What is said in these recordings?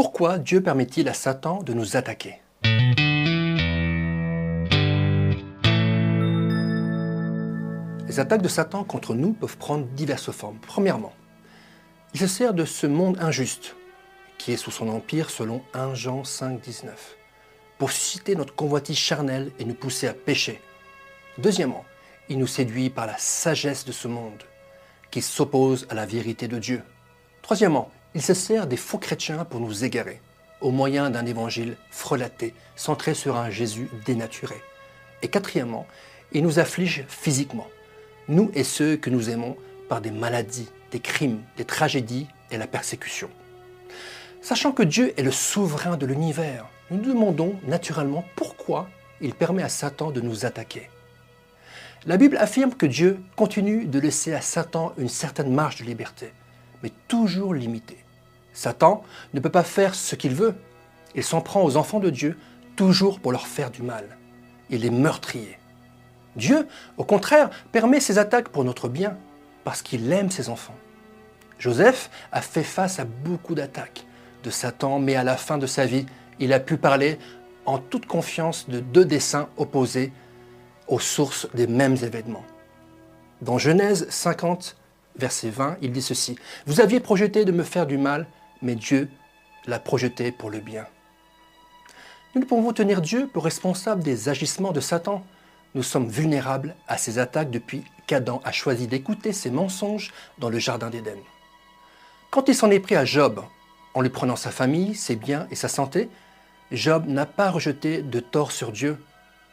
Pourquoi Dieu permet-il à Satan de nous attaquer? Les attaques de Satan contre nous peuvent prendre diverses formes. Premièrement, il se sert de ce monde injuste, qui est sous son empire selon 1 Jean 5, 19, pour susciter notre convoitise charnelle et nous pousser à pécher. Deuxièmement, il nous séduit par la sagesse de ce monde, qui s'oppose à la vérité de Dieu. Troisièmement, il se sert des faux chrétiens pour nous égarer, au moyen d'un évangile frelaté, centré sur un Jésus dénaturé. Et quatrièmement, il nous afflige physiquement, nous et ceux que nous aimons, par des maladies, des crimes, des tragédies et la persécution. Sachant que Dieu est le souverain de l'univers, nous nous demandons naturellement pourquoi il permet à Satan de nous attaquer. La Bible affirme que Dieu continue de laisser à Satan une certaine marge de liberté, mais toujours limitée. Satan ne peut pas faire ce qu'il veut. Il s'en prend aux enfants de Dieu toujours pour leur faire du mal. Il est meurtrier. Dieu, au contraire, permet ses attaques pour notre bien, parce qu'il aime ses enfants. Joseph a fait face à beaucoup d'attaques de Satan, mais à la fin de sa vie, il a pu parler en toute confiance de deux dessins opposés aux sources des mêmes événements. Dans Genèse 50, verset 20, il dit ceci, Vous aviez projeté de me faire du mal, mais Dieu l'a projeté pour le bien. Nous ne pouvons tenir Dieu pour responsable des agissements de Satan. Nous sommes vulnérables à ses attaques depuis qu'Adam a choisi d'écouter ses mensonges dans le Jardin d'Éden. Quand il s'en est pris à Job, en lui prenant sa famille, ses biens et sa santé, Job n'a pas rejeté de tort sur Dieu.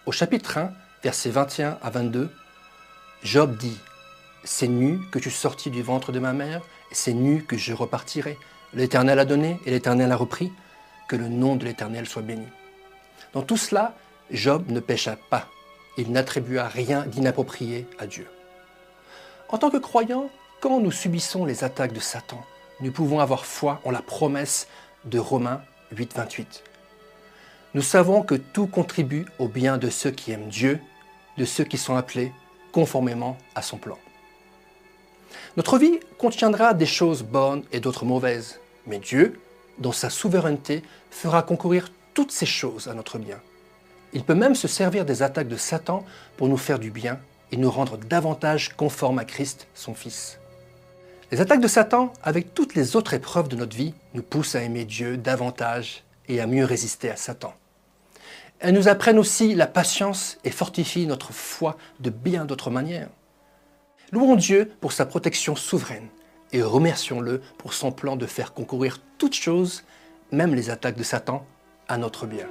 Au chapitre 1, versets 21 à 22, Job dit C'est nu que tu sortis du ventre de ma mère, c'est nu que je repartirai. L'Éternel a donné et l'Éternel a repris. Que le nom de l'Éternel soit béni. Dans tout cela, Job ne pécha pas. Il n'attribua rien d'inapproprié à Dieu. En tant que croyants, quand nous subissons les attaques de Satan, nous pouvons avoir foi en la promesse de Romains 8, 28. Nous savons que tout contribue au bien de ceux qui aiment Dieu, de ceux qui sont appelés conformément à son plan. Notre vie contiendra des choses bonnes et d'autres mauvaises, mais Dieu, dans sa souveraineté, fera concourir toutes ces choses à notre bien. Il peut même se servir des attaques de Satan pour nous faire du bien et nous rendre davantage conformes à Christ, son Fils. Les attaques de Satan, avec toutes les autres épreuves de notre vie, nous poussent à aimer Dieu davantage et à mieux résister à Satan. Elles nous apprennent aussi la patience et fortifient notre foi de bien d'autres manières. Louons Dieu pour sa protection souveraine et remercions-le pour son plan de faire concourir toutes choses, même les attaques de Satan, à notre bien.